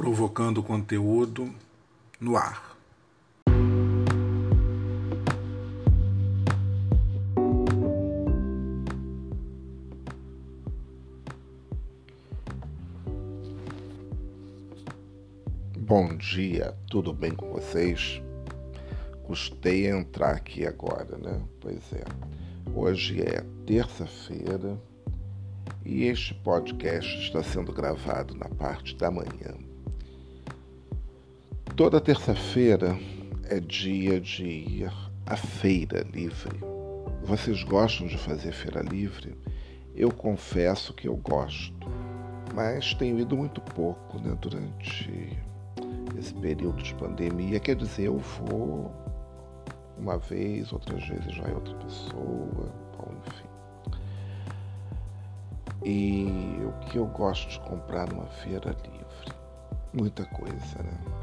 provocando conteúdo no ar. Bom dia, tudo bem com vocês? Custei entrar aqui agora, né? Pois é. Hoje é terça-feira e este podcast está sendo gravado na parte da manhã. Toda terça-feira é dia de ir à feira livre. Vocês gostam de fazer feira livre? Eu confesso que eu gosto, mas tenho ido muito pouco né, durante esse período de pandemia. Quer dizer, eu vou uma vez, outras vezes já é outra pessoa, bom, enfim. E o que eu gosto de comprar numa feira livre? Muita coisa, né?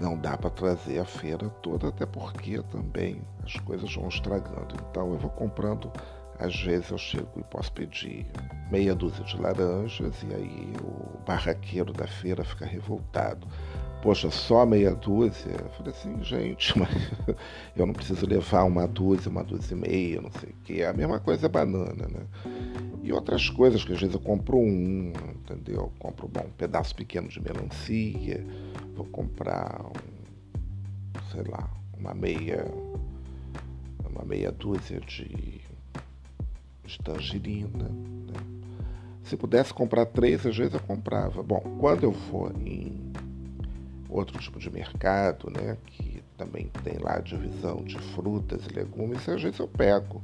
Não dá para trazer a feira toda, até porque também as coisas vão estragando. Então eu vou comprando, às vezes eu chego e posso pedir meia dúzia de laranjas e aí o barraqueiro da feira fica revoltado. Poxa, só meia dúzia? Eu falei assim, gente, mas eu não preciso levar uma dúzia, uma dúzia e meia, não sei o quê. A mesma coisa é banana, né? E outras coisas que às vezes eu compro um, entendeu? Eu compro bom, um pedaço pequeno de melancia, vou comprar um, sei lá, uma meia, uma meia dúzia de, de tangerina. Né? Se pudesse comprar três, às vezes eu comprava. Bom, quando eu for em outro tipo de mercado, né, que também tem lá divisão de frutas e legumes, às vezes eu pego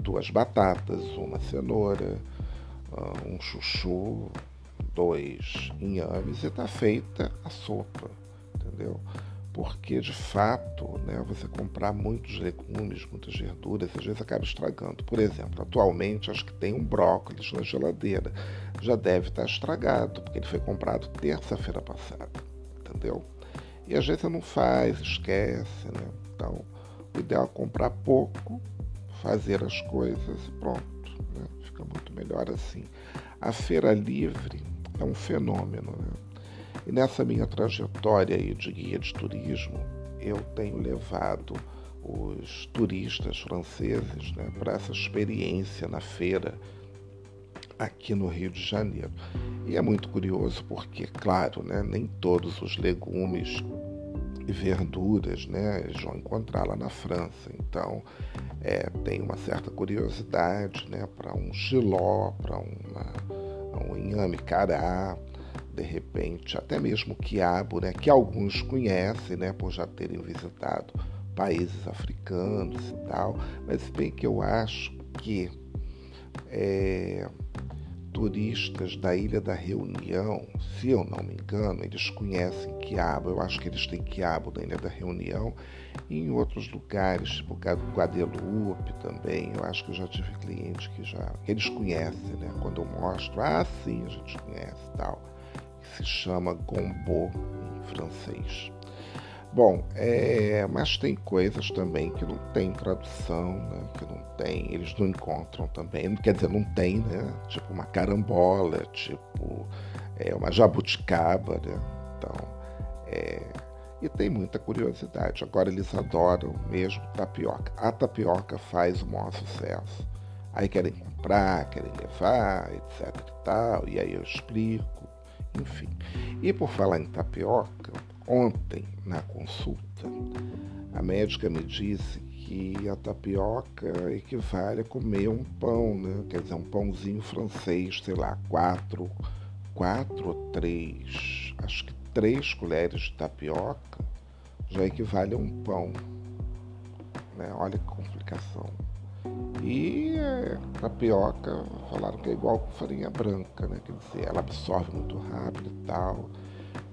duas batatas, uma cenoura, ah, um chuchu, dois inhames e está feita a sopa, entendeu? Porque de fato, né, você comprar muitos legumes, muitas verduras, às vezes acaba estragando. Por exemplo, atualmente acho que tem um brócolis na geladeira. Já deve estar estragado, porque ele foi comprado terça-feira passada, entendeu? E às vezes você não faz, esquece, né? Então, o ideal é comprar pouco fazer as coisas e pronto. Né? Fica muito melhor assim. A feira livre é um fenômeno. Né? E nessa minha trajetória aí de guia de turismo, eu tenho levado os turistas franceses né, para essa experiência na feira aqui no Rio de Janeiro. E é muito curioso porque, claro, né, nem todos os legumes e verduras né, vão encontrar lá na França. Então, é, tem uma certa curiosidade né, para um giló, para um inhame cará, de repente, até mesmo quiabo, né, que alguns conhecem né, por já terem visitado países africanos e tal, mas bem que eu acho que é, turistas da Ilha da Reunião, se eu não me engano, eles conhecem quiabo. Eu acho que eles têm quiabo na Ilha da Reunião e em outros lugares, tipo Guadeloupe também. Eu acho que eu já tive clientes que já que eles conhecem, né? Quando eu mostro, ah, sim, a gente conhece tal. Que se chama gombo em francês. Bom, é, mas tem coisas também que não tem tradução, né? que não tem, eles não encontram também, quer dizer, não tem, né? Tipo uma carambola, tipo é, uma jabuticaba, né? Então, é, e tem muita curiosidade. Agora eles adoram mesmo tapioca. A tapioca faz o maior sucesso. Aí querem comprar, querem levar, etc e tal, e aí eu explico, enfim. E por falar em tapioca, Ontem, na consulta, a médica me disse que a tapioca equivale a comer um pão, né? Quer dizer, um pãozinho francês, sei lá, quatro, quatro ou três, acho que três colheres de tapioca já equivale a um pão. Né? Olha que complicação. E a tapioca, falaram que é igual com farinha branca, né? Quer dizer, ela absorve muito rápido e tal.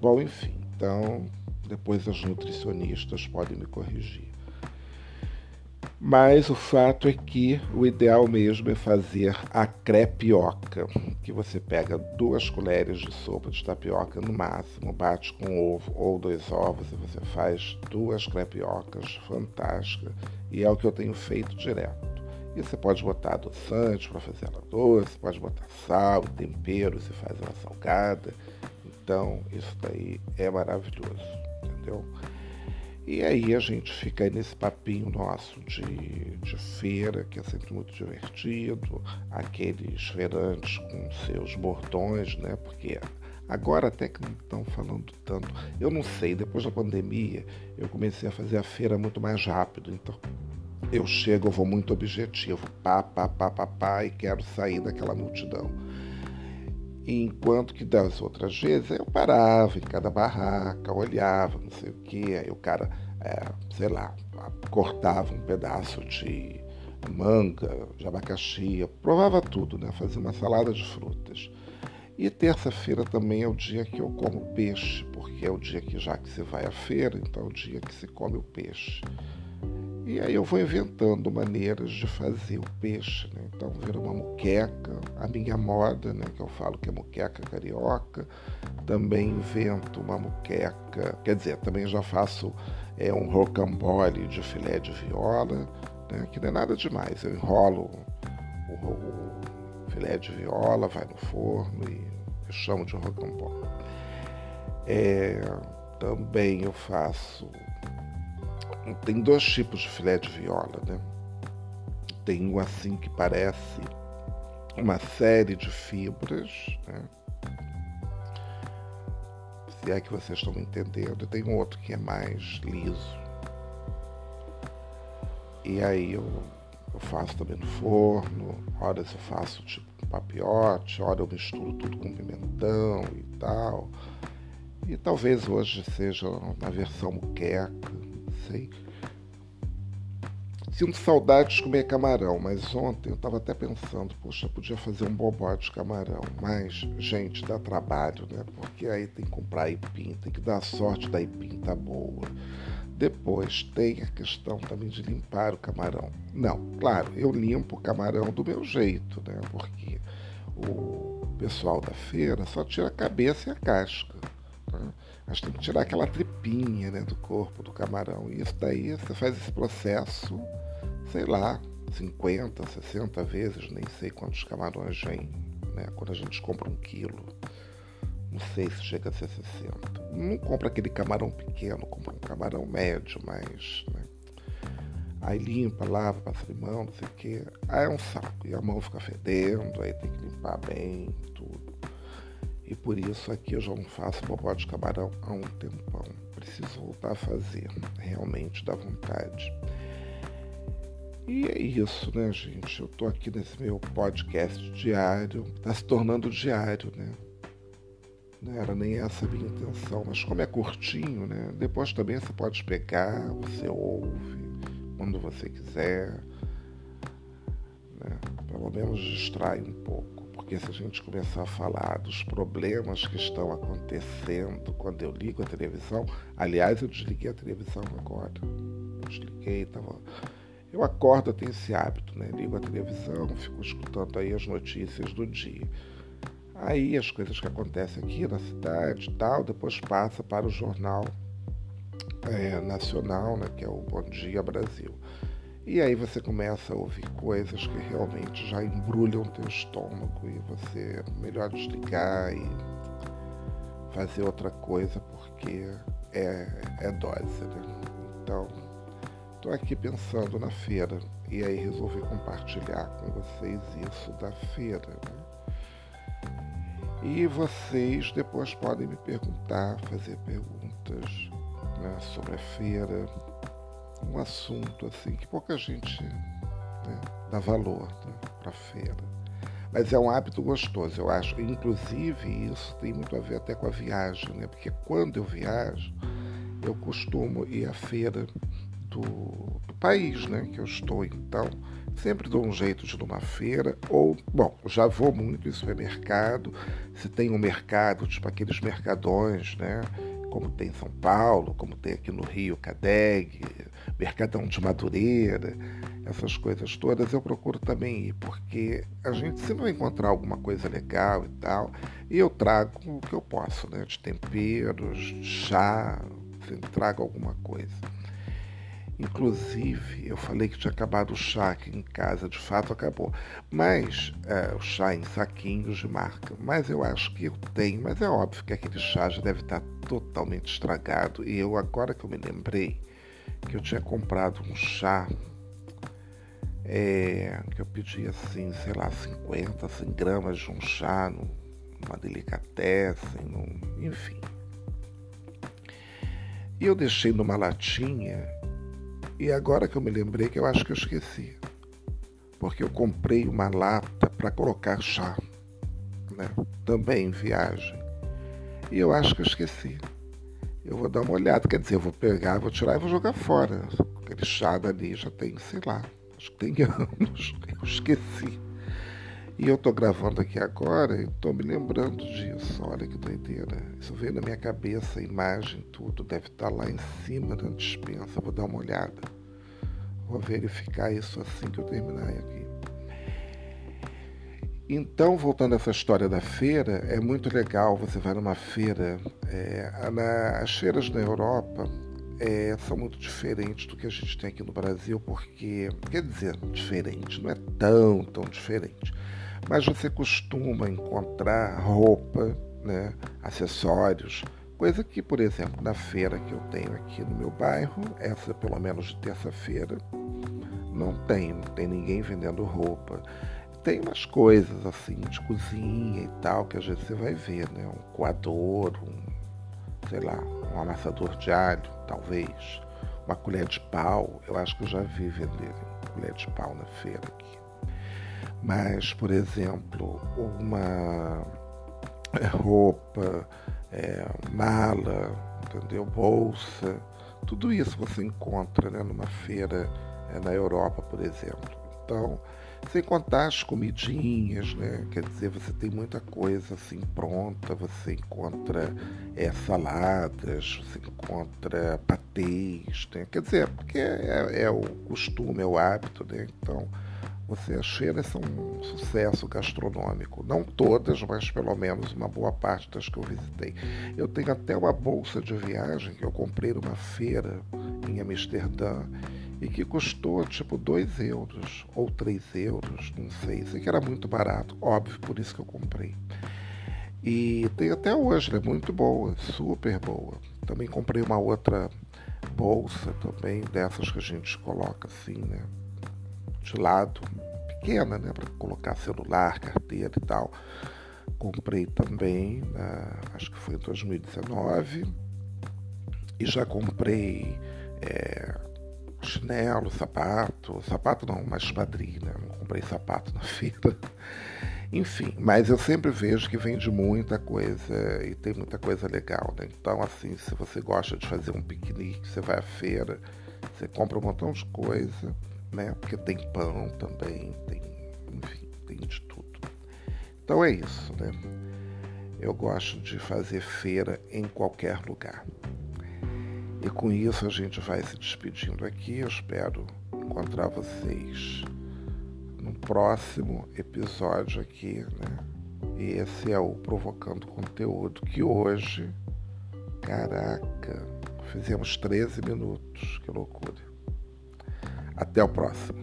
Bom, enfim. Então, depois as nutricionistas podem me corrigir. Mas o fato é que o ideal mesmo é fazer a crepioca, que você pega duas colheres de sopa de tapioca no máximo, bate com ovo ou dois ovos e você faz duas crepiocas fantásticas. E é o que eu tenho feito direto. E você pode botar adoçante para fazer ela doce, pode botar sal, temperos e faz ela salgada. Então, isso daí é maravilhoso, entendeu? E aí a gente fica aí nesse papinho nosso de, de feira, que é sempre muito divertido, aqueles feirantes com seus bordões, né? Porque agora até que não estão falando tanto. Eu não sei, depois da pandemia eu comecei a fazer a feira muito mais rápido, então eu chego, eu vou muito objetivo, pá, pá, pá, pá, pá, e quero sair daquela multidão. Enquanto que das outras vezes eu parava em cada barraca, olhava, não sei o que, aí o cara, é, sei lá, cortava um pedaço de manga, de abacaxi, provava tudo, né? Fazia uma salada de frutas. E terça-feira também é o dia que eu como peixe, porque é o dia que já que se vai à feira, então é o dia que se come o peixe. E aí eu vou inventando maneiras de fazer o peixe, né? Então vira uma muqueca, a minha moda, né? Que eu falo que é muqueca carioca. Também invento uma muqueca, quer dizer, também já faço é, um rocambole de filé de viola, né? Que não é nada demais. Eu enrolo o, o filé de viola, vai no forno e eu chamo de rocambole. É, também eu faço tem dois tipos de filé de viola, né? Tem um assim que parece uma série de fibras, né? Se é que vocês estão entendendo. Tem outro que é mais liso. E aí eu, eu faço também no forno, horas eu faço tipo um papiote, hora eu misturo tudo com pimentão e tal. E talvez hoje seja na versão muqueca, Sinto saudade de comer camarão, mas ontem eu estava até pensando, poxa, podia fazer um bobó de camarão, mas, gente, dá trabalho, né? Porque aí tem que comprar aipim, tem que dar sorte da aipim tá boa. Depois tem a questão também de limpar o camarão. Não, claro, eu limpo o camarão do meu jeito, né? Porque o pessoal da feira só tira a cabeça e a casca. Né? Mas tem que tirar aquela tripinha né, do corpo do camarão. E isso daí você faz esse processo, sei lá, 50, 60 vezes, nem sei quantos camarões vêm, né? Quando a gente compra um quilo. Não sei se chega a ser 60. Não compra aquele camarão pequeno, compra um camarão médio, mas. Né? Aí limpa, lava, passa limão, não sei o quê. Aí é um saco. E a mão fica fedendo, aí tem que limpar bem, tudo. E por isso aqui eu já não faço bobó de camarão há um tempão. Preciso voltar a fazer. Realmente dá vontade. E é isso, né, gente? Eu tô aqui nesse meu podcast diário. Tá se tornando diário, né? Não era nem essa a minha intenção, mas como é curtinho, né? Depois também você pode pegar, você ouve quando você quiser. Né? Pelo menos distrai um pouco porque se a gente começar a falar dos problemas que estão acontecendo quando eu ligo a televisão, aliás, eu desliguei a televisão agora. Desliguei, tava. Eu acordo, eu tenho esse hábito, né? Ligo a televisão, fico escutando aí as notícias do dia. Aí as coisas que acontecem aqui na cidade e tal, depois passa para o jornal é, nacional, né, que é o Bom Dia Brasil. E aí você começa a ouvir coisas que realmente já embrulham teu estômago e você melhor desligar e fazer outra coisa porque é, é dose, né? Então, estou aqui pensando na feira e aí resolvi compartilhar com vocês isso da feira, né? E vocês depois podem me perguntar, fazer perguntas né, sobre a feira, um assunto assim que pouca gente né, dá valor né, para feira. Mas é um hábito gostoso, eu acho. Inclusive, isso tem muito a ver até com a viagem, né? Porque quando eu viajo, eu costumo ir à feira do, do país né, que eu estou. Então, sempre dou um jeito de ir numa feira. Ou, bom, já vou muito em supermercado. Se tem um mercado, tipo aqueles mercadões, né? Como tem em São Paulo, como tem aqui no Rio, Cadeg, Mercadão de Madureira, essas coisas todas, eu procuro também ir, porque a gente sempre vai encontrar alguma coisa legal e tal, e eu trago o que eu posso, né? De temperos, chá, sempre trago alguma coisa. Inclusive, eu falei que tinha acabado o chá aqui em casa, de fato acabou. Mas, é, o chá em saquinhos de marca. Mas eu acho que eu tenho, mas é óbvio que aquele chá já deve estar totalmente estragado. E eu, agora que eu me lembrei que eu tinha comprado um chá, é, que eu pedi assim, sei lá, 50, 100 gramas de um chá, numa delicatessen, num, enfim. E eu deixei numa latinha e agora que eu me lembrei que eu acho que eu esqueci. Porque eu comprei uma lata para colocar chá, né? Também em viagem. E eu acho que eu esqueci. Eu vou dar uma olhada, quer dizer, eu vou pegar, vou tirar e vou jogar fora. Aquele chá dali já tem, sei lá, acho que tem anos. Eu esqueci. E eu tô gravando aqui agora e tô me lembrando disso. Olha que doideira. Isso veio na minha cabeça, a imagem, tudo. Deve estar tá lá em cima da dispensa. Vou dar uma olhada. Vou verificar isso assim que eu terminar aqui. Então, voltando a essa história da feira, é muito legal. Você vai numa feira. É, as feiras na Europa é, são muito diferentes do que a gente tem aqui no Brasil, porque, quer dizer, diferente, não é tão, tão diferente mas você costuma encontrar roupa, né, acessórios, coisa que, por exemplo, na feira que eu tenho aqui no meu bairro, essa pelo menos de terça-feira, não tem, não tem ninguém vendendo roupa. Tem umas coisas assim de cozinha e tal que às vezes você vai ver, né? Um coador, um, sei lá, um amassador de alho, talvez, uma colher de pau. Eu acho que eu já vi vender colher de pau na feira aqui. Mas, por exemplo, uma roupa, é, mala, entendeu? bolsa, tudo isso você encontra né, numa feira é, na Europa, por exemplo. Então, sem contar as comidinhas, né? Quer dizer, você tem muita coisa assim pronta, você encontra é, saladas, você encontra patês, né? Quer dizer, porque é, é, o costume, é o hábito, né? Então, você, as feiras são um sucesso gastronômico. Não todas, mas pelo menos uma boa parte das que eu visitei. Eu tenho até uma bolsa de viagem que eu comprei numa feira em Amsterdã e que custou tipo 2 euros ou 3 euros, não sei. Sei que era muito barato, óbvio, por isso que eu comprei. E tem até hoje, é muito boa, super boa. Também comprei uma outra bolsa também, dessas que a gente coloca assim, né? de lado, pequena, né, para colocar celular, carteira e tal. Comprei também, acho que foi em 2019, e já comprei é, chinelo, sapato, sapato não, mas espadrilha, né? não comprei sapato na feira. Enfim, mas eu sempre vejo que vende muita coisa e tem muita coisa legal, né? Então, assim, se você gosta de fazer um piquenique, você vai à feira, você compra um montão de coisa né? Porque tem pão também, tem, enfim, tem de tudo. Então é isso, né? Eu gosto de fazer feira em qualquer lugar. E com isso a gente vai se despedindo aqui. Eu espero encontrar vocês no próximo episódio aqui, né? E esse é o Provocando Conteúdo, que hoje, caraca, fizemos 13 minutos, que loucura. Até o próximo.